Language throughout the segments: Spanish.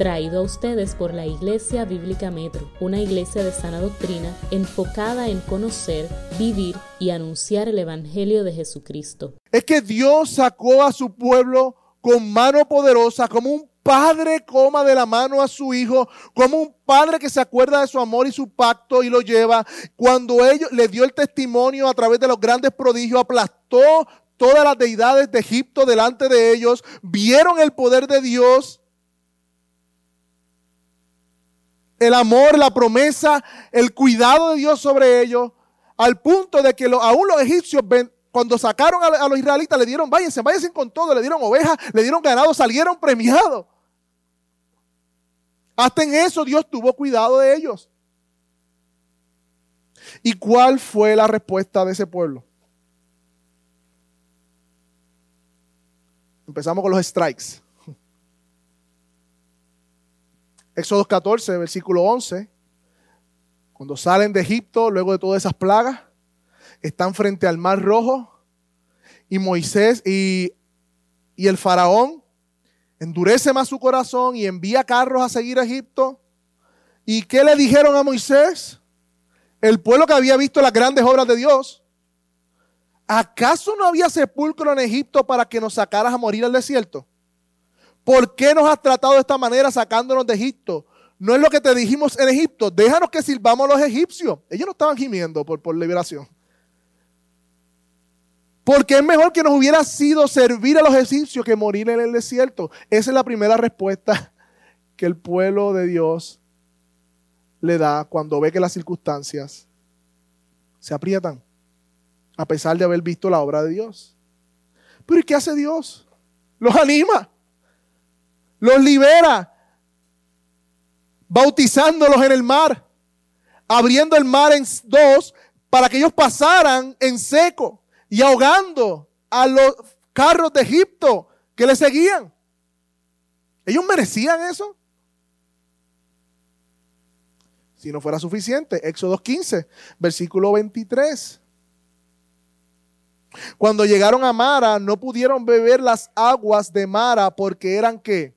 traído a ustedes por la Iglesia Bíblica Metro, una iglesia de sana doctrina enfocada en conocer, vivir y anunciar el Evangelio de Jesucristo. Es que Dios sacó a su pueblo con mano poderosa, como un padre coma de la mano a su hijo, como un padre que se acuerda de su amor y su pacto y lo lleva. Cuando ellos le dio el testimonio a través de los grandes prodigios, aplastó todas las deidades de Egipto delante de ellos, vieron el poder de Dios, el amor, la promesa, el cuidado de Dios sobre ellos, al punto de que aún los egipcios cuando sacaron a, los israelitas le dieron, váyanse, váyanse con todo, le dieron ovejas, le dieron ganado, salieron premiados. Hasta en eso Dios tuvo cuidado de ellos. ¿Y cuál fue la respuesta de ese pueblo? Empezamos con los strikes. Éxodo 14, versículo 11. Cuando salen de Egipto, luego de todas esas plagas, están frente al mar rojo y Moisés y, y el faraón endurece más su corazón y envía carros a seguir a Egipto. ¿Y qué le dijeron a Moisés? El pueblo que había visto las grandes obras de Dios. ¿Acaso no había sepulcro en Egipto para que nos sacaras a morir al desierto? ¿Por qué nos has tratado de esta manera sacándonos de Egipto? No es lo que te dijimos en Egipto. Déjanos que sirvamos a los egipcios. Ellos no estaban gimiendo por, por liberación. Porque es mejor que nos hubiera sido servir a los egipcios que morir en el desierto. Esa es la primera respuesta que el pueblo de Dios le da cuando ve que las circunstancias se aprietan a pesar de haber visto la obra de Dios. Pero ¿y qué hace Dios? Los anima, los libera, bautizándolos en el mar, abriendo el mar en dos para que ellos pasaran en seco y ahogando a los carros de Egipto que le seguían. ¿Ellos merecían eso? Si no fuera suficiente, Éxodo 15, versículo 23. Cuando llegaron a Mara, no pudieron beber las aguas de Mara porque eran qué?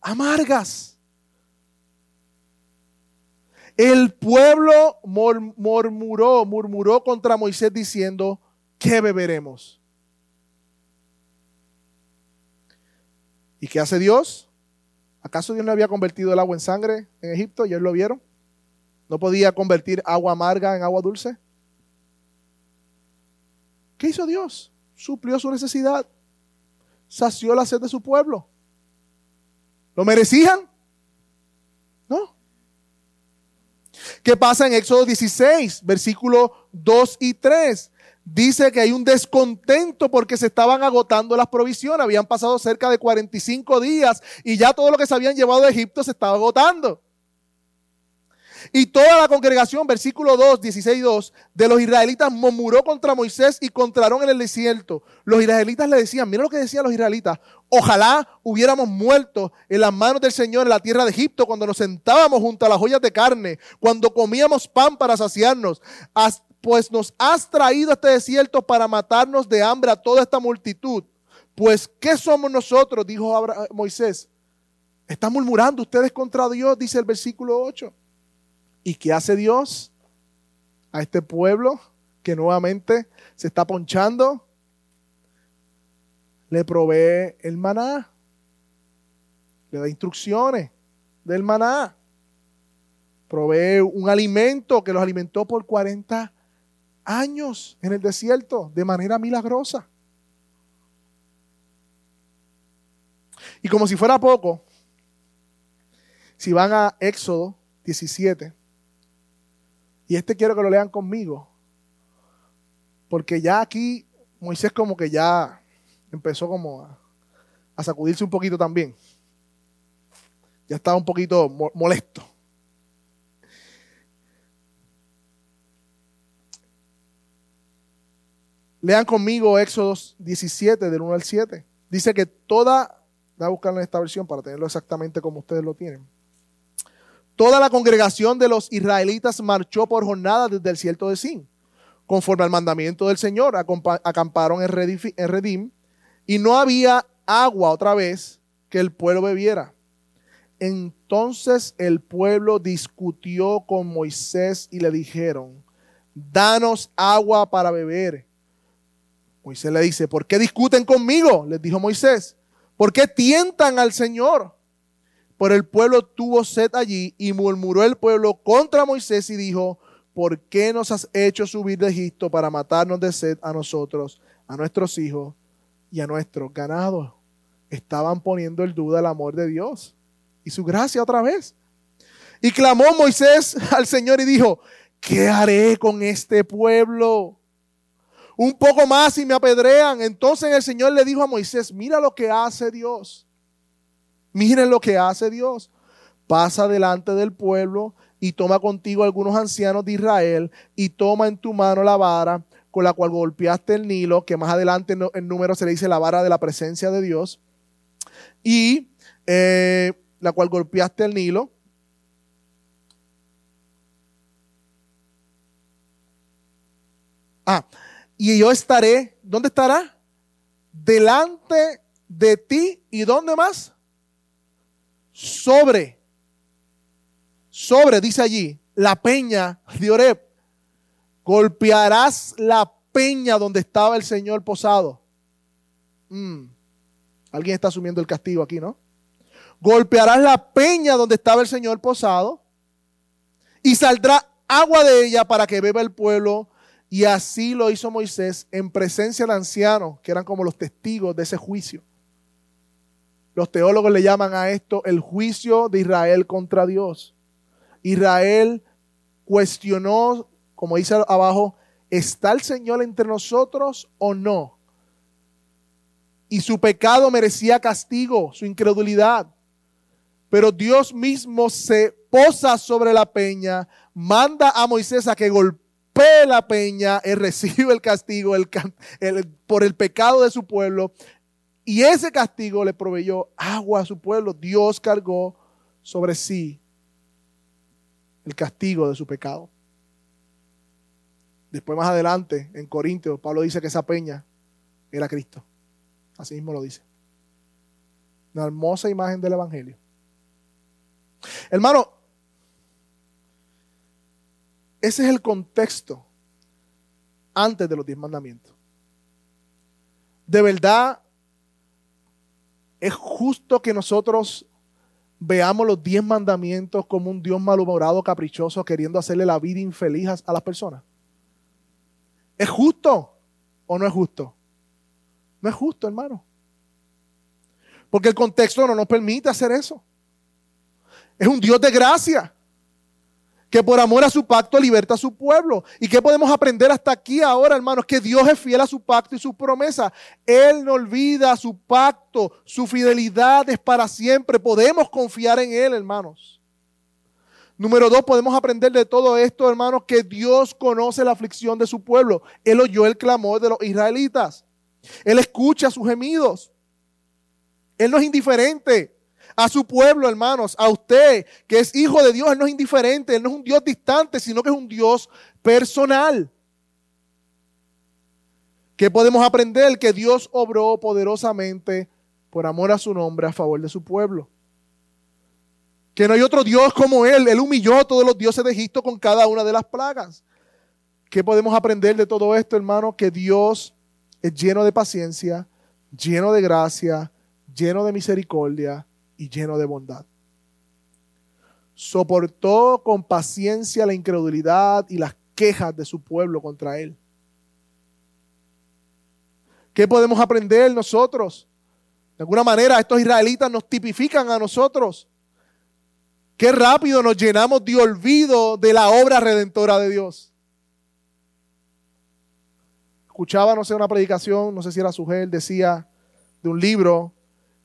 Amargas. El pueblo murmuró, murmuró contra Moisés diciendo, ¿qué beberemos? ¿Y qué hace Dios? ¿Acaso Dios no había convertido el agua en sangre en Egipto y ellos lo vieron? ¿No podía convertir agua amarga en agua dulce? ¿Qué hizo Dios? Suplió su necesidad. Sació la sed de su pueblo. ¿Lo merecían? No. ¿Qué pasa en Éxodo 16, versículos 2 y 3? Dice que hay un descontento porque se estaban agotando las provisiones. Habían pasado cerca de 45 días y ya todo lo que se habían llevado de Egipto se estaba agotando. Y toda la congregación, versículo 2, 16 2, de los israelitas murmuró contra Moisés y contra Aarón en el desierto. Los israelitas le decían, mira lo que decían los israelitas, ojalá hubiéramos muerto en las manos del Señor en la tierra de Egipto cuando nos sentábamos junto a las joyas de carne, cuando comíamos pan para saciarnos. Pues nos has traído a este desierto para matarnos de hambre a toda esta multitud. Pues, ¿qué somos nosotros? Dijo Moisés. Están murmurando ustedes contra Dios, dice el versículo 8. ¿Y qué hace Dios a este pueblo que nuevamente se está ponchando? Le provee el maná. Le da instrucciones del maná. Provee un alimento que los alimentó por 40 años en el desierto de manera milagrosa. Y como si fuera poco, si van a Éxodo 17, y este quiero que lo lean conmigo. Porque ya aquí Moisés como que ya empezó como a, sacudirse un poquito también. Ya estaba un poquito molesto. Lean conmigo Éxodo 17, del 1 al 7. Dice que toda, voy a buscar en esta versión para tenerlo exactamente como ustedes lo tienen. Toda la congregación de los israelitas marchó por jornada desde el desierto de Sin. Conforme al mandamiento del Señor, acamparon en Redim y no había agua otra vez que el pueblo bebiera. Entonces el pueblo discutió con Moisés y le dijeron, danos agua para beber. Moisés le dice, ¿por qué discuten conmigo? Les dijo Moisés, ¿por qué tientan al Señor? Por el pueblo tuvo sed allí y murmuró el pueblo contra Moisés y dijo, ¿por qué nos has hecho subir de Egipto para matarnos de sed a nosotros, a nuestros hijos y a nuestros ganados? Estaban poniendo en duda el amor de Dios y su gracia otra vez. Y clamó Moisés al Señor y dijo, ¿qué haré con este pueblo? Un poco más y me apedrean. Entonces el Señor le dijo a Moisés, mira lo que hace Dios. Miren lo que hace Dios. Pasa delante del pueblo y toma contigo algunos ancianos de Israel y toma en tu mano la vara con la cual golpeaste el Nilo, que más adelante en número se le dice la vara de la presencia de Dios. Y eh, la cual golpeaste el Nilo. Ah, y yo estaré, ¿dónde estará? Delante de ti y ¿dónde más? Sobre, sobre, dice allí, la peña de Oreb. Golpearás la peña donde estaba el Señor posado. Mm. Alguien está asumiendo el castigo aquí, ¿no? golpearás la peña donde estaba el Señor posado y saldrá agua de ella para que beba el pueblo. Y así lo hizo Moisés en presencia de ancianos, que eran como los testigos de ese juicio. Los teólogos le llaman a esto el juicio de Israel contra Dios. Israel cuestionó, como dice abajo, ¿está el Señor entre nosotros o no? Y su pecado merecía castigo, su incredulidad. Pero Dios mismo se posa sobre la peña, manda a Moisés a que golpee la peña, él recibe el castigo por el pecado de su pueblo. Y ese castigo le proveyó agua a su pueblo. Dios cargó sobre sí el castigo de su pecado. Después más adelante, en Corintios, Pablo dice que esa peña era Cristo. Así mismo lo dice. Una hermosa imagen del Evangelio. Hermano, ese es el contexto antes de los diez mandamientos. De verdad, es justo que nosotros veamos los diez mandamientos como un Dios malhumorado, caprichoso, queriendo hacerle la vida infeliz a las personas. ¿Es justo o no es justo? No es justo, hermano. Porque el contexto no nos permite hacer eso. Es un Dios de gracia que por amor a su pacto liberta a su pueblo. ¿Y qué podemos aprender hasta aquí ahora, hermanos? Que Dios es fiel a su pacto y su promesa. Él no olvida su pacto, su fidelidad es para siempre. Podemos confiar en Él, hermanos. Número dos, podemos aprender de todo esto, hermanos, que Dios conoce la aflicción de su pueblo. Él oyó el clamor de los israelitas. Él escucha sus gemidos. Él no es indiferente a su pueblo, hermanos, a usted, que es hijo de Dios. Él no es indiferente, Él no es un Dios distante, sino que es un Dios personal. ¿Qué podemos aprender? Que Dios obró poderosamente por amor a su nombre a favor de su pueblo. Que no hay otro Dios como Él. Él humilló a todos los dioses de Egipto con cada una de las plagas. ¿Qué podemos aprender de todo esto, hermano? Que Dios es lleno de paciencia, lleno de gracia, lleno de misericordia y lleno de bondad. Soportó con paciencia la incredulidad y las quejas de su pueblo contra él. ¿Qué podemos aprender nosotros? De alguna manera estos israelitas nos tipifican a nosotros. Qué rápido nos llenamos de olvido de la obra redentora de Dios. Escuchaba, no sé, una predicación, no sé si era Sugel, decía de un libro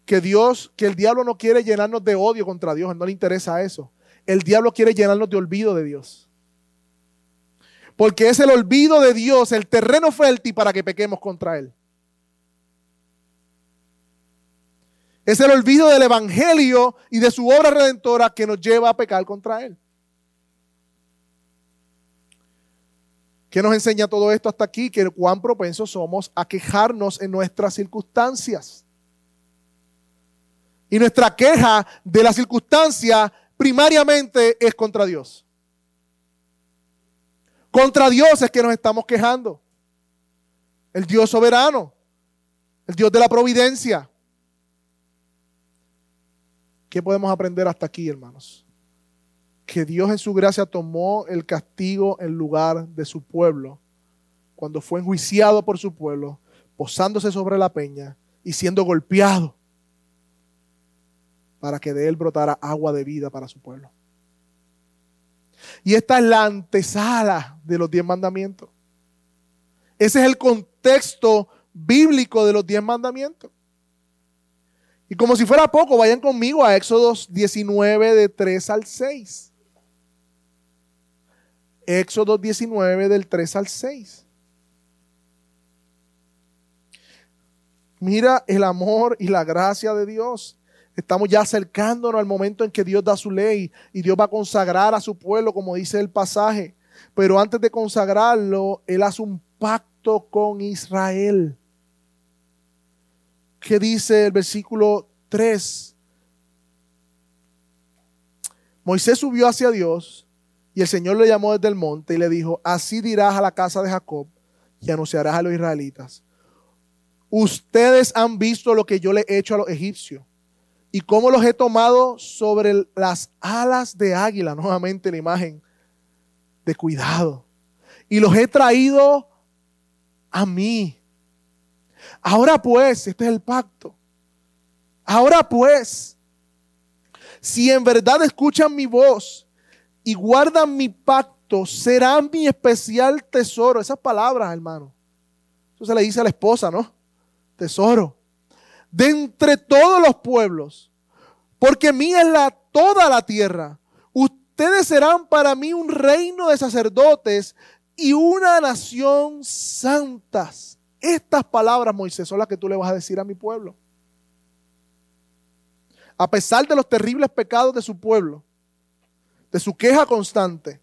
que Dios, que el diablo no quiere llenarnos de odio contra Dios, no le interesa eso. El diablo quiere llenarnos de olvido de Dios. Porque es el olvido de Dios, el terreno fértil para que pequemos contra Él. Es el olvido del Evangelio y de su obra redentora que nos lleva a pecar contra Él. ¿Qué nos enseña todo esto hasta aquí? Que cuán propensos somos a quejarnos en nuestras circunstancias. Y nuestra queja de la circunstancia primariamente es contra Dios. Contra Dios es que nos estamos quejando. El Dios soberano, el Dios de la providencia. ¿Qué podemos aprender hasta aquí, hermanos? Que Dios en su gracia tomó el castigo en lugar de su pueblo, cuando fue enjuiciado por su pueblo, posándose sobre la peña y siendo golpeado para que de él brotara agua de vida para su pueblo. Y esta es la antesala de los diez mandamientos. Ese es el contexto bíblico de los diez mandamientos. Y como si fuera poco, vayan conmigo a Éxodo 19 de 3 al 6. Éxodo 19 del 3 al 6. Mira el amor y la gracia de Dios. Estamos ya acercándonos al momento en que Dios da su ley y Dios va a consagrar a su pueblo, como dice el pasaje. Pero antes de consagrarlo, Él hace un pacto con Israel. ¿Qué dice el versículo 3? Moisés subió hacia Dios y el Señor le llamó desde el monte y le dijo, así dirás a la casa de Jacob y anunciarás a los israelitas. Ustedes han visto lo que yo le he hecho a los egipcios y cómo los he tomado sobre las alas de águila, nuevamente la imagen de cuidado. Y los he traído a mí. Ahora pues, este es el pacto. Ahora pues, si en verdad escuchan mi voz y guardan mi pacto, serán mi especial tesoro. Esas palabras, hermano. Eso se le dice a la esposa, ¿no? Tesoro de entre todos los pueblos, porque mía es la, toda la tierra. Ustedes serán para mí un reino de sacerdotes y una nación santas. Estas palabras, Moisés, son las que tú le vas a decir a mi pueblo. A pesar de los terribles pecados de su pueblo, de su queja constante,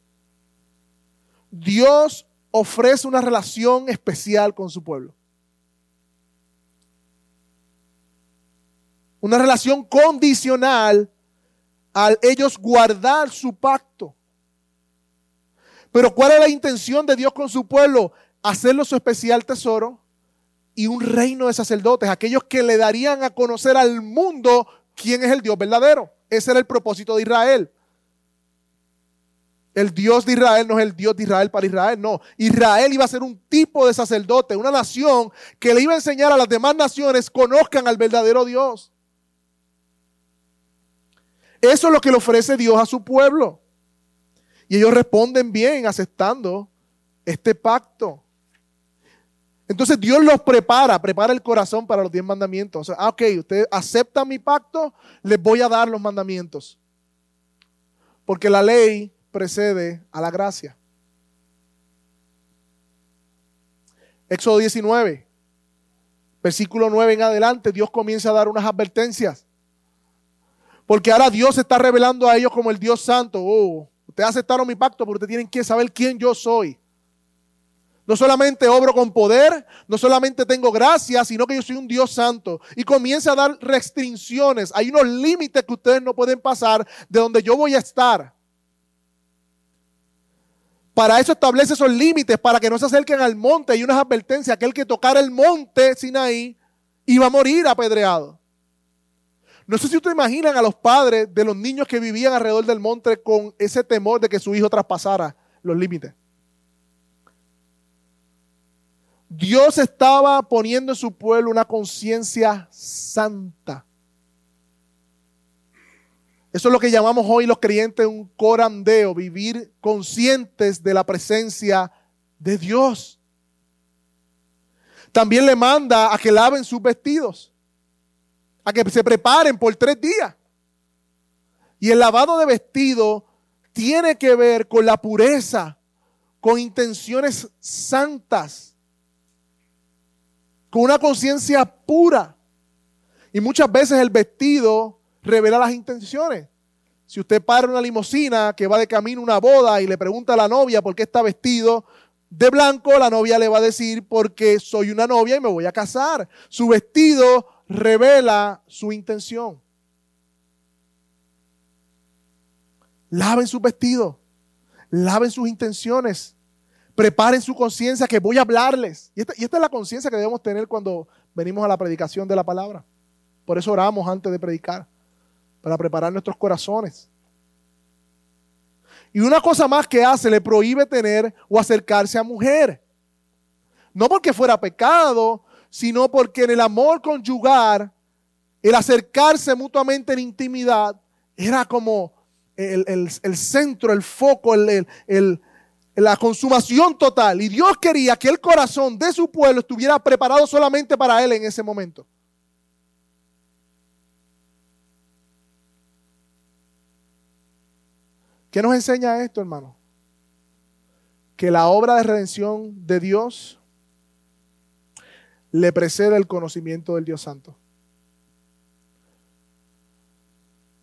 Dios ofrece una relación especial con su pueblo. Una relación condicional al ellos guardar su pacto. Pero ¿cuál es la intención de Dios con su pueblo? Hacerlo su especial tesoro y un reino de sacerdotes, aquellos que le darían a conocer al mundo quién es el Dios verdadero. Ese era el propósito de Israel. El Dios de Israel no es el Dios de Israel para Israel, no. Israel iba a ser un tipo de sacerdote, una nación que le iba a enseñar a las demás naciones conozcan al verdadero Dios. Eso es lo que le ofrece Dios a su pueblo. Y ellos responden bien aceptando este pacto. Entonces Dios los prepara, prepara el corazón para los diez mandamientos. O sea, ah, ok, ustedes aceptan mi pacto, les voy a dar los mandamientos. Porque la ley precede a la gracia. Éxodo 19, versículo 9 en adelante, Dios comienza a dar unas advertencias. Porque ahora Dios se está revelando a ellos como el Dios santo. Oh, ustedes aceptaron mi pacto, pero ustedes tienen que saber quién yo soy. No solamente obro con poder, no solamente tengo gracia, sino que yo soy un Dios santo. Y comienza a dar restricciones. Hay unos límites que ustedes no pueden pasar de donde yo voy a estar. Para eso establece esos límites, para que no se acerquen al monte. Hay unas advertencias. Aquel que tocara el monte Sinaí iba a morir apedreado. No sé si ustedes imaginan a los padres de los niños que vivían alrededor del monte con ese temor de que su hijo traspasara los límites. Dios estaba poniendo en su pueblo una conciencia santa. Eso es lo que llamamos hoy los creyentes un corandeo, vivir conscientes de la presencia de Dios. También le manda a que laven sus vestidos a que se preparen por tres días. Y el lavado de vestido tiene que ver con la pureza, con intenciones santas, con una conciencia pura. Y muchas veces el vestido revela las intenciones. Si usted para una limusina que va de camino a una boda y le pregunta a la novia por qué está vestido de blanco, la novia le va a decir porque soy una novia y me voy a casar. Su vestido revela su intención. Laven sus vestidos, laven sus intenciones, preparen su conciencia que voy a hablarles. Y esta, y esta es la conciencia que debemos tener cuando venimos a la predicación de la palabra. Por eso oramos antes de predicar, para preparar nuestros corazones. Y una cosa más que hace, le prohíbe tener o acercarse a mujer. No porque fuera pecado, sino porque en el amor conyugar, el acercarse mutuamente en intimidad, era como el, centro, el foco, la consumación total. Y Dios quería que el corazón de su pueblo estuviera preparado solamente para Él en ese momento. ¿Qué nos enseña esto, hermano? Que la obra de redención de Dios le precede el conocimiento del Dios Santo.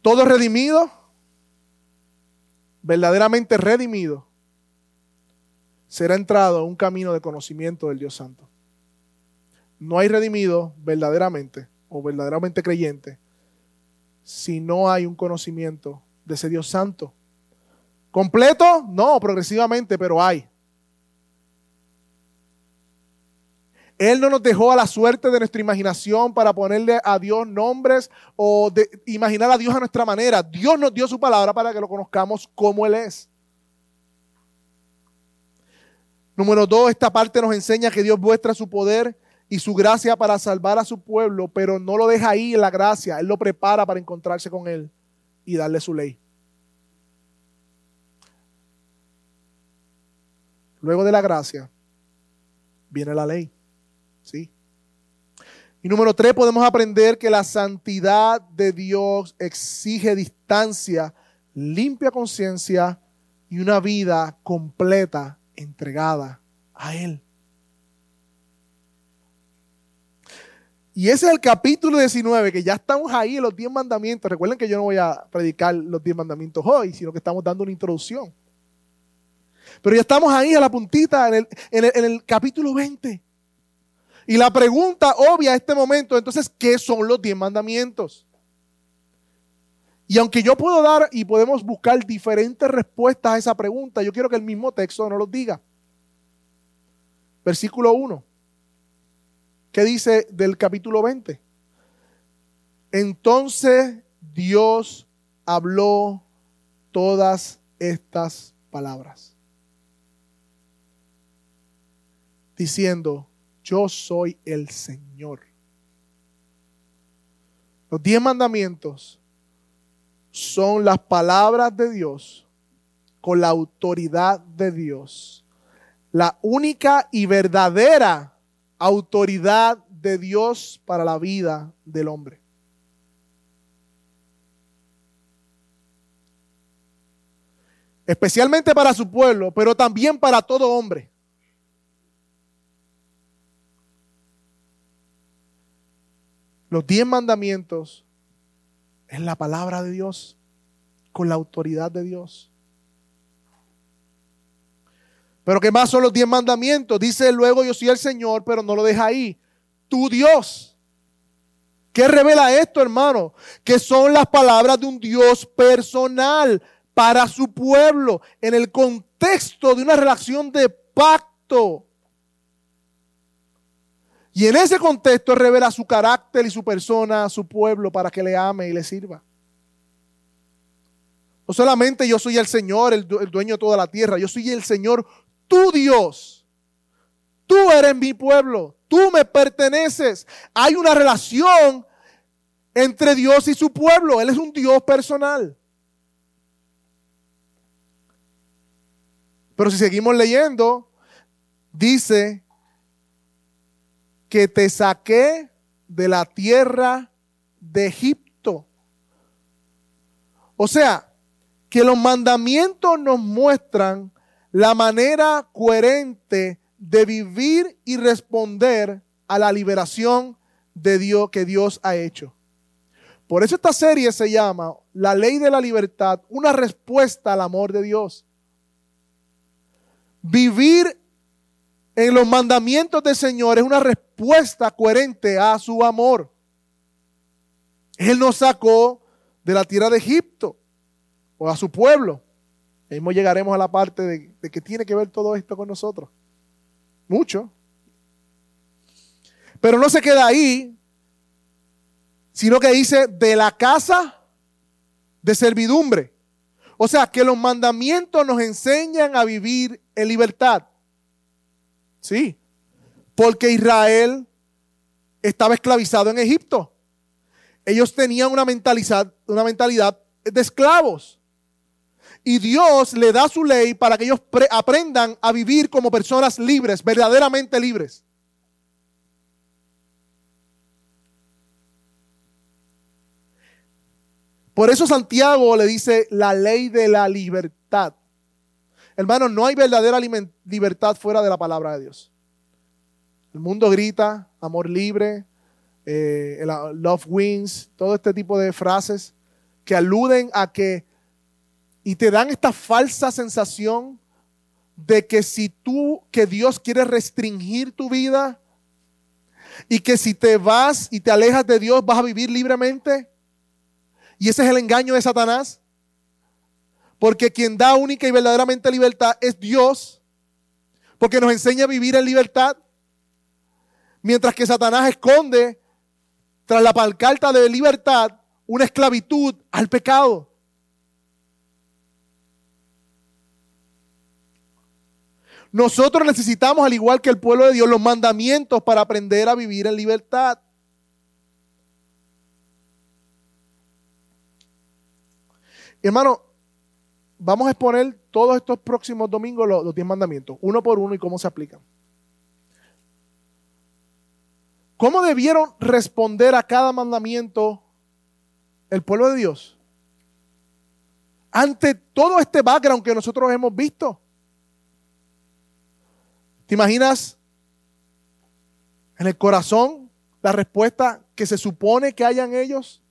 Todo redimido, verdaderamente redimido, será entrado en un camino de conocimiento del Dios Santo. No hay redimido verdaderamente o verdaderamente creyente si no hay un conocimiento de ese Dios Santo ¿Completo? No, progresivamente, pero hay. Él no nos dejó a la suerte de nuestra imaginación para ponerle a Dios nombres o de imaginar a Dios a nuestra manera. Dios nos dio su palabra para que lo conozcamos como Él es. Número dos, esta parte nos enseña que Dios muestra su poder y su gracia para salvar a su pueblo, pero no lo deja ahí en la gracia. Él lo prepara para encontrarse con Él y darle su ley. Luego de la gracia viene la ley. ¿Sí? Y número tres, podemos aprender que la santidad de Dios exige distancia, limpia conciencia y una vida completa entregada a Él. Y ese es el capítulo 19, que ya estamos ahí en los 10 mandamientos. Recuerden que yo no voy a predicar los 10 mandamientos hoy, sino que estamos dando una introducción. Pero ya estamos ahí a la puntita en el, capítulo 20. Y la pregunta obvia a este momento, entonces, ¿qué son los diez mandamientos? Y aunque yo puedo dar y podemos buscar diferentes respuestas a esa pregunta, yo quiero que el mismo texto nos los diga. Versículo 1. ¿Qué dice del capítulo 20? Entonces Dios habló todas estas palabras. diciendo, yo soy el Señor. Los diez mandamientos son las palabras de Dios con la autoridad de Dios. La única y verdadera autoridad de Dios para la vida del hombre. Especialmente para su pueblo, pero también para todo hombre. Los diez mandamientos es la palabra de Dios, con la autoridad de Dios. Pero ¿qué más son los diez mandamientos? Dice luego yo soy el Señor, pero no lo deja ahí. Tu Dios. ¿Qué revela esto, hermano? Que son las palabras de un Dios personal para su pueblo en el contexto de una relación de pacto. Y en ese contexto revela su carácter y su persona a su pueblo para que le ame y le sirva. No solamente yo soy el Señor, el, dueño de toda la tierra, yo soy el Señor, tu Dios. Tú eres mi pueblo, tú me perteneces. Hay una relación entre Dios y su pueblo. Él es un Dios personal. Pero si seguimos leyendo, dice que te saqué de la tierra de Egipto. O sea, que los mandamientos nos muestran la manera coherente de vivir y responder a la liberación de Dios que Dios ha hecho. Por eso esta serie se llama La ley de la libertad, una respuesta al amor de Dios. Vivir en los mandamientos del Señor es una respuesta coherente a su amor. Él nos sacó de la tierra de Egipto. o a su pueblo. Mismo llegaremos a la parte de, de que tiene que ver todo esto con nosotros. Mucho. Pero no se queda ahí, sino que dice de la casa de servidumbre. O sea, que los mandamientos nos enseñan a vivir en libertad. Sí, porque Israel estaba esclavizado en Egipto. Ellos tenían una mentalidad, de esclavos. Y Dios le da su ley para que ellos aprendan a vivir como personas libres, verdaderamente libres. Por eso Santiago le dice la ley de la libertad. Hermanos, no hay verdadera libertad fuera de la palabra de Dios. El mundo grita amor libre, eh, love wins, todo este tipo de frases que aluden a que y te dan esta falsa sensación de que si tú, que Dios quiere restringir tu vida y que si te vas y te alejas de Dios vas a vivir libremente. Y ese es el engaño de Satanás. Porque quien da única y verdaderamente libertad es Dios. Porque nos enseña a vivir en libertad. Mientras que Satanás esconde tras la palcarta de libertad una esclavitud al pecado. Nosotros necesitamos, al igual que el pueblo de Dios, los mandamientos para aprender a vivir en libertad. Hermano, vamos a exponer todos estos próximos domingos los, diez mandamientos, uno por uno y cómo se aplican. ¿Cómo debieron responder a cada mandamiento el pueblo de Dios? Ante todo este background que nosotros hemos visto. ¿Te imaginas en el corazón la respuesta que se supone que hayan ellos?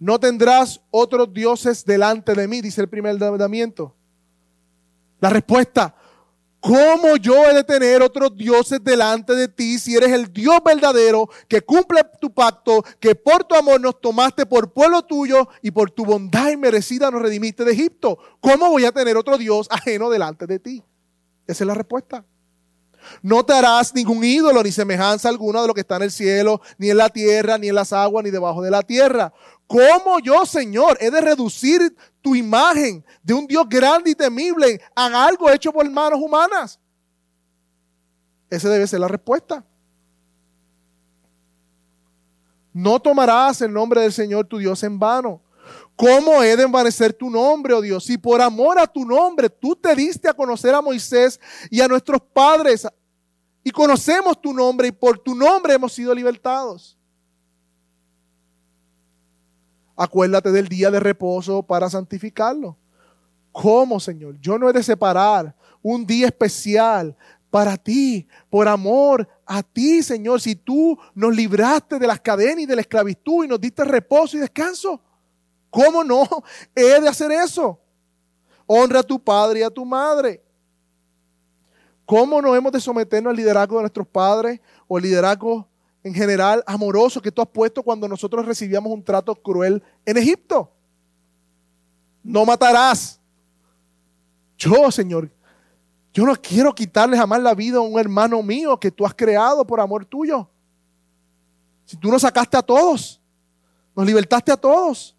No tendrás otros dioses delante de mí, dice el primer mandamiento. La respuesta, ¿cómo yo he de tener otros dioses delante de ti si eres el Dios verdadero que cumple tu pacto, que por tu amor nos tomaste por pueblo tuyo y por tu bondad inmerecida nos redimiste de Egipto? ¿Cómo voy a tener otro Dios ajeno delante de ti? Esa es la respuesta. No te harás ningún ídolo ni semejanza alguna de lo que está en el cielo, ni en la tierra, ni en las aguas, ni debajo de la tierra. ¿Cómo yo, Señor, he de reducir tu imagen de un Dios grande y temible a algo hecho por manos humanas? Esa debe ser la respuesta. No tomarás el nombre del Señor tu Dios en vano. ¿Cómo he de envanecer tu nombre, oh Dios? Si por amor a tu nombre tú te diste a conocer a Moisés y a nuestros padres y conocemos tu nombre y por tu nombre hemos sido libertados. Acuérdate del día de reposo para santificarlo. ¿Cómo, Señor? Yo no he de separar un día especial para ti, por amor a ti, Señor. Si tú nos libraste de las cadenas y de la esclavitud y nos diste reposo y descanso, ¿cómo no he de hacer eso? Honra a tu padre y a tu madre. ¿Cómo no hemos de someternos al liderazgo de nuestros padres o al liderazgo en general amoroso que tú has puesto cuando nosotros recibíamos un trato cruel en Egipto. No matarás. Yo, Señor, yo no quiero quitarle jamás la vida a un hermano mío que tú has creado por amor tuyo. Si tú nos sacaste a todos, nos libertaste a todos.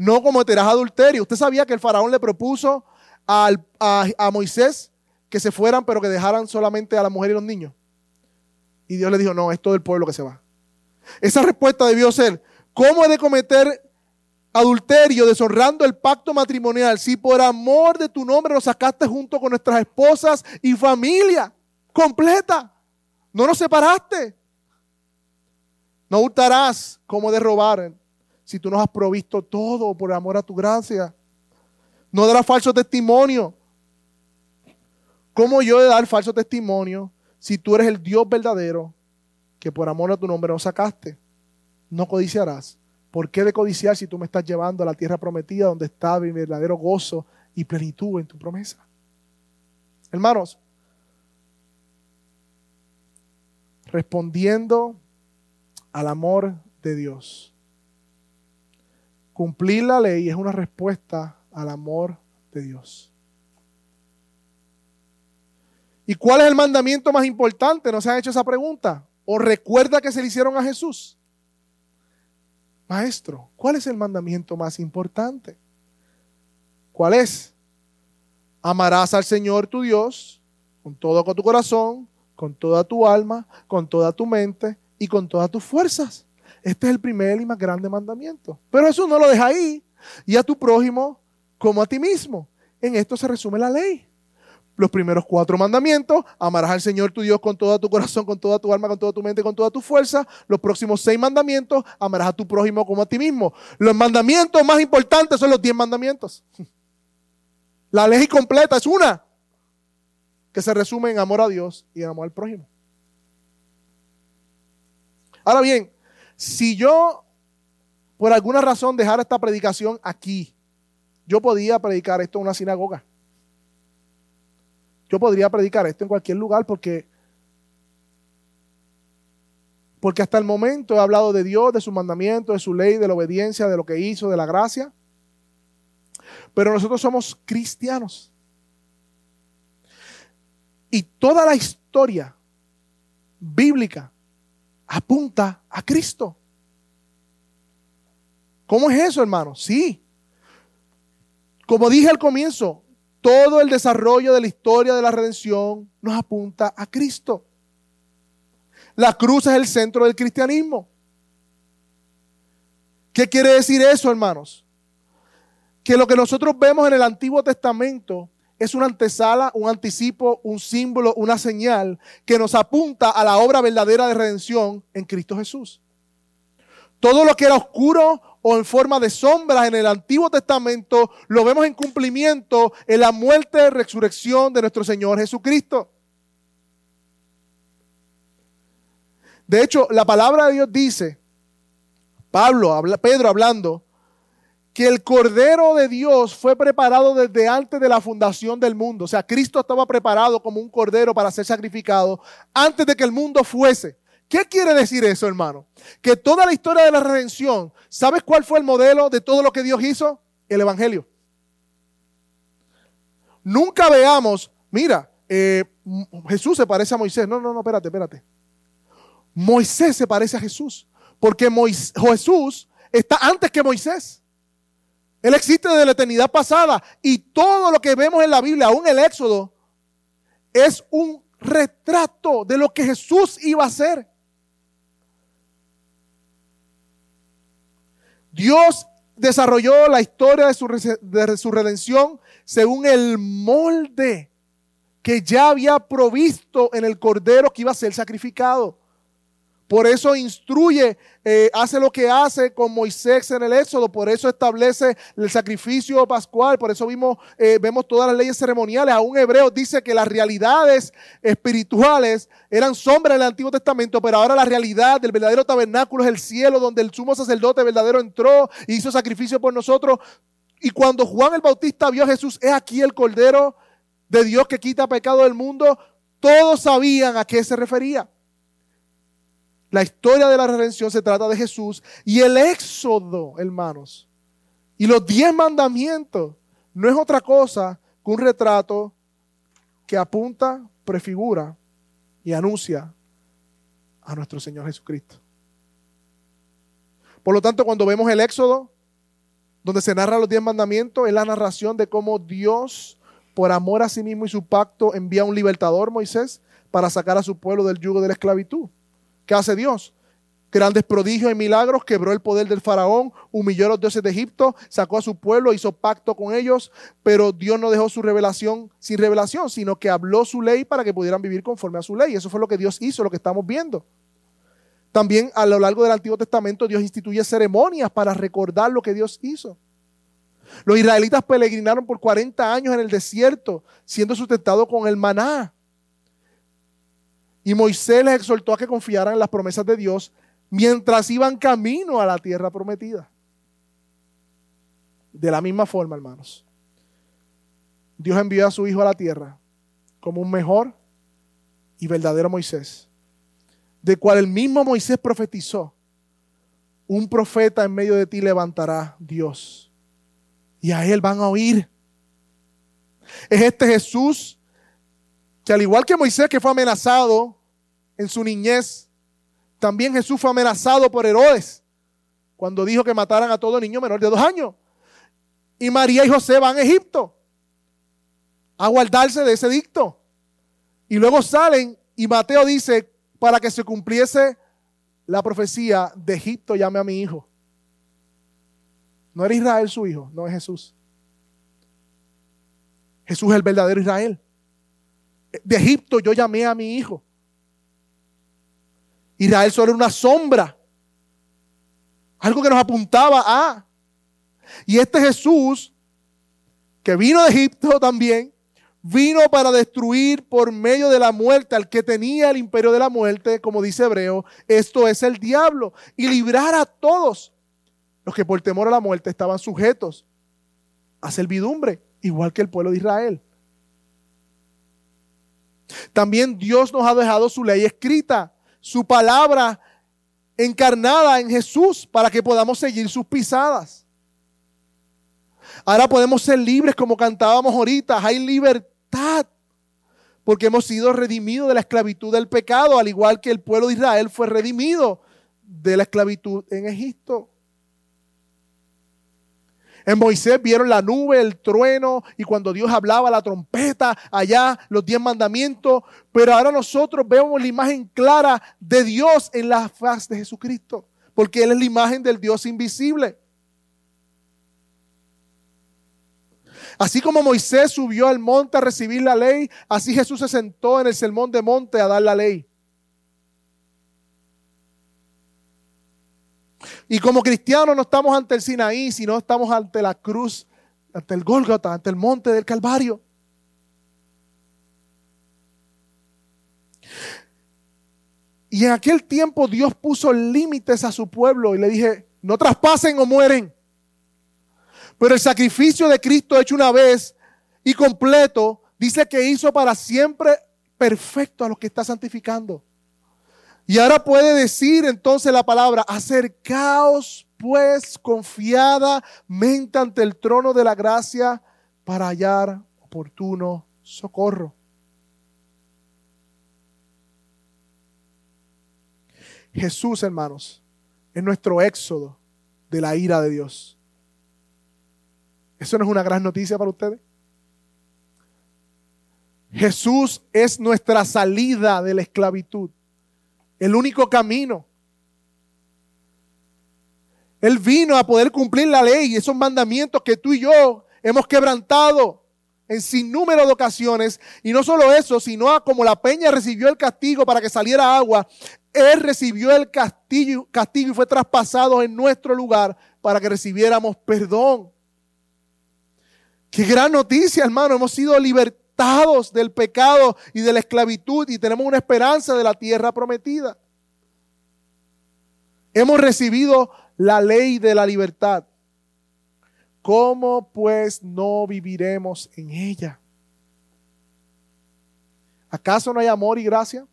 No cometerás adulterio. Usted sabía que el faraón le propuso a, a Moisés que se fueran, pero que dejaran solamente a la mujer y los niños. Y Dios le dijo, no, es todo el pueblo que se va. Esa respuesta debió ser, ¿cómo he de cometer adulterio deshonrando el pacto matrimonial si por amor de tu nombre nos sacaste junto con nuestras esposas y familia completa? No nos separaste. No hurtarás como de robar si tú nos has provisto todo por amor a tu gracia. No darás falso testimonio. ¿Cómo yo he de dar falso testimonio si tú eres el Dios verdadero, que por amor a tu nombre nos sacaste, no codiciarás. ¿Por qué de codiciar si tú me estás llevando a la tierra prometida donde está mi verdadero gozo y plenitud en tu promesa? Hermanos, respondiendo al amor de Dios. Cumplir la ley es una respuesta al amor de Dios. ¿Y cuál es el mandamiento más importante? ¿No se han hecho esa pregunta? ¿O recuerda que se le hicieron a Jesús? Maestro, ¿cuál es el mandamiento más importante? ¿Cuál es? Amarás al Señor tu Dios con todo tu corazón, con toda tu alma, con toda tu mente y con todas tus fuerzas. Este es el primer y más grande mandamiento. Pero eso no lo deja ahí. Y a tu prójimo como a ti mismo. En esto se resume la ley. Los primeros cuatro mandamientos, amarás al Señor tu Dios con todo tu corazón, con toda tu alma, con toda tu mente, con toda tu fuerza. Los próximos seis mandamientos, amarás a tu prójimo como a ti mismo. Los mandamientos más importantes son los diez mandamientos. La ley completa es una, que se resume en amor a Dios y en amor al prójimo. Ahora bien, si yo por alguna razón dejara esta predicación aquí, yo podía predicar esto en una sinagoga. Yo podría predicar esto en cualquier lugar porque porque hasta el momento he hablado de Dios, de su mandamiento, de su ley, de la obediencia, de lo que hizo, de la gracia. Pero nosotros somos cristianos. Y toda la historia bíblica apunta a Cristo. ¿Cómo es eso, hermano? Sí. Como dije al comienzo, todo el desarrollo de la historia de la redención nos apunta a Cristo. La cruz es el centro del cristianismo. ¿Qué quiere decir eso, hermanos? Que lo que nosotros vemos en el Antiguo Testamento es una antesala, un anticipo, un símbolo, una señal que nos apunta a la obra verdadera de redención en Cristo Jesús. Todo lo que era oscuro o en forma de sombras en el Antiguo Testamento lo vemos en cumplimiento en la muerte y resurrección de nuestro Señor Jesucristo. De hecho, la palabra de Dios dice, Pablo, Pedro hablando, que el Cordero de Dios fue preparado desde antes de la fundación del mundo. O sea, Cristo estaba preparado como un Cordero para ser sacrificado antes de que el mundo fuese. ¿Qué quiere decir eso, hermano? Que toda la historia de la redención, ¿sabes cuál fue el modelo de todo lo que Dios hizo? El Evangelio. Nunca veamos, mira, eh, Jesús se parece a Moisés. No, no, no, espérate, espérate. Moisés se parece a Jesús. Porque Jesús está antes que Moisés. Él existe desde la eternidad pasada y todo lo que vemos en la Biblia, aún el Éxodo, es un retrato de lo que Jesús iba a hacer. Dios desarrolló la historia de su, de su redención según el molde que ya había provisto en el cordero que iba a ser sacrificado. Por eso instruye, eh, hace lo que hace con Moisés en el Éxodo, por eso establece el sacrificio pascual, por eso vimos, eh, vemos todas las leyes ceremoniales. Aún Hebreo dice que las realidades espirituales eran sombras en el Antiguo Testamento, pero ahora la realidad del verdadero tabernáculo es el cielo, donde el sumo sacerdote verdadero entró y hizo sacrificio por nosotros. Y cuando Juan el Bautista vio a Jesús, es aquí el Cordero de Dios que quita pecado del mundo, todos sabían a qué se refería. La historia de la redención se trata de Jesús y el éxodo, hermanos. Y los diez mandamientos no es otra cosa que un retrato que apunta, prefigura y anuncia a nuestro Señor Jesucristo. Por lo tanto, cuando vemos el éxodo, donde se narra los diez mandamientos, es la narración de cómo Dios, por amor a sí mismo y su pacto, envía a un libertador, Moisés, para sacar a su pueblo del yugo de la esclavitud. ¿Qué hace Dios? Grandes prodigios y milagros, quebró el poder del faraón, humilló a los dioses de Egipto, sacó a su pueblo, hizo pacto con ellos, pero Dios no dejó su revelación sin revelación, sino que habló su ley para que pudieran vivir conforme a su ley. Eso fue lo que Dios hizo, lo que estamos viendo. También a lo largo del Antiguo Testamento Dios instituye ceremonias para recordar lo que Dios hizo. Los israelitas peregrinaron por 40 años en el desierto, siendo sustentados con el maná. Y Moisés les exhortó a que confiaran en las promesas de Dios mientras iban camino a la tierra prometida. De la misma forma, hermanos, Dios envió a su Hijo a la tierra como un mejor y verdadero Moisés, de cual el mismo Moisés profetizó, un profeta en medio de ti levantará Dios, y a Él van a oír. Es este Jesús que al igual que Moisés que fue amenazado en su niñez, también Jesús fue amenazado por Herodes cuando dijo que mataran a todo niño menor de dos años. Y María y José van a Egipto a guardarse de ese dicto. Y luego salen y Mateo dice, para que se cumpliese la profecía de Egipto llame a mi hijo. No era Israel su hijo, no es Jesús. Jesús es el verdadero Israel. De Egipto yo llamé a mi hijo. Israel solo era una sombra. Algo que nos apuntaba a. Y este Jesús, que vino de Egipto también, vino para destruir por medio de la muerte al que tenía el imperio de la muerte, como dice Hebreo, esto es el diablo, y librar a todos los que por temor a la muerte estaban sujetos a servidumbre, igual que el pueblo de Israel. También Dios nos ha dejado su ley escrita, su palabra encarnada en Jesús para que podamos seguir sus pisadas. Ahora podemos ser libres como cantábamos ahorita. Hay libertad porque hemos sido redimidos de la esclavitud del pecado, al igual que el pueblo de Israel fue redimido de la esclavitud en Egipto. En Moisés vieron la nube, el trueno y cuando Dios hablaba la trompeta, allá los diez mandamientos. Pero ahora nosotros vemos la imagen clara de Dios en la faz de Jesucristo, porque Él es la imagen del Dios invisible. Así como Moisés subió al monte a recibir la ley, así Jesús se sentó en el sermón de monte a dar la ley. Y como cristianos no estamos ante el Sinaí, sino estamos ante la cruz, ante el Gólgota, ante el monte del Calvario. Y en aquel tiempo Dios puso límites a su pueblo y le dije, no traspasen o mueren. Pero el sacrificio de Cristo hecho una vez y completo, dice que hizo para siempre perfecto a los que está santificando. Y ahora puede decir entonces la palabra, acercaos pues confiadamente ante el trono de la gracia para hallar oportuno socorro. Jesús, hermanos, es nuestro éxodo de la ira de Dios. ¿Eso no es una gran noticia para ustedes? Jesús es nuestra salida de la esclavitud, el único camino. Él vino a poder cumplir la ley y esos mandamientos que tú y yo hemos quebrantado en sin número de ocasiones. Y no solo eso, sino como la peña recibió el castigo para que saliera agua, Él recibió el castigo, castigo y fue traspasado en nuestro lugar para que recibiéramos perdón. Qué gran noticia, hermano. Hemos sido libertados del pecado y de la esclavitud y tenemos una esperanza de la tierra prometida. Hemos recibido la ley de la libertad. ¿Cómo pues no viviremos en ella? ¿Acaso no hay amor y gracia?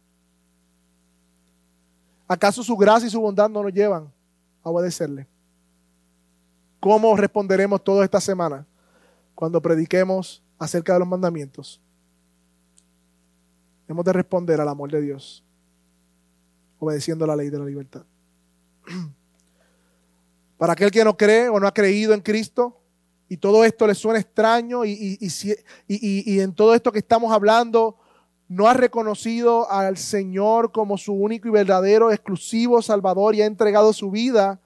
¿Acaso su gracia y su bondad no nos llevan a obedecerle? ¿Cómo responderemos toda esta semana? cuando prediquemos acerca de los mandamientos, hemos de responder al amor de Dios, obedeciendo la ley de la libertad. Para aquel que no cree o no ha creído en Cristo, y todo esto le suena extraño, y, y, en todo esto que estamos hablando, no ha reconocido al Señor como su único y verdadero, exclusivo Salvador y ha entregado su vida,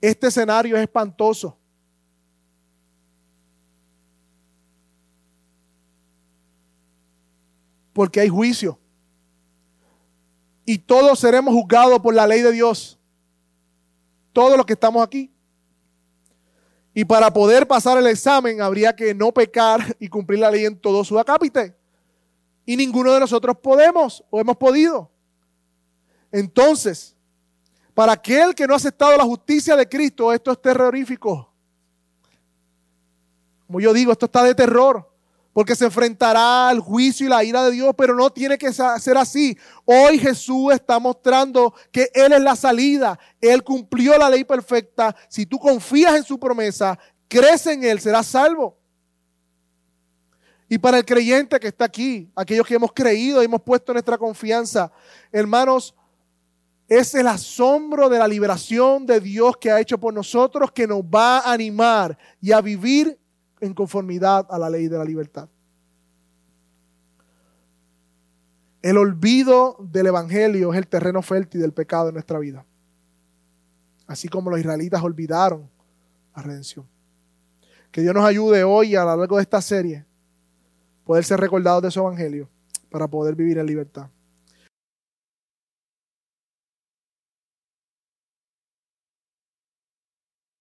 este escenario es espantoso. Porque hay juicio. Y todos seremos juzgados por la ley de Dios. Todos los que estamos aquí. Y para poder pasar el examen habría que no pecar y cumplir la ley en todo su acápite. Y ninguno de nosotros podemos o hemos podido. Entonces, para aquel que no ha aceptado la justicia de Cristo, esto es terrorífico. Como yo digo, esto está de terror porque se enfrentará al juicio y la ira de Dios, pero no tiene que ser así. Hoy Jesús está mostrando que Él es la salida, Él cumplió la ley perfecta. Si tú confías en su promesa, crece en Él, será salvo. Y para el creyente que está aquí, aquellos que hemos creído y hemos puesto nuestra confianza, hermanos, es el asombro de la liberación de Dios que ha hecho por nosotros que nos va a animar y a vivir en conformidad a la ley de la libertad. El olvido del Evangelio es el terreno fértil del pecado en nuestra vida. Así como los israelitas olvidaron la redención. Que Dios nos ayude hoy a lo largo de esta serie poder ser recordados de su Evangelio para poder vivir en libertad.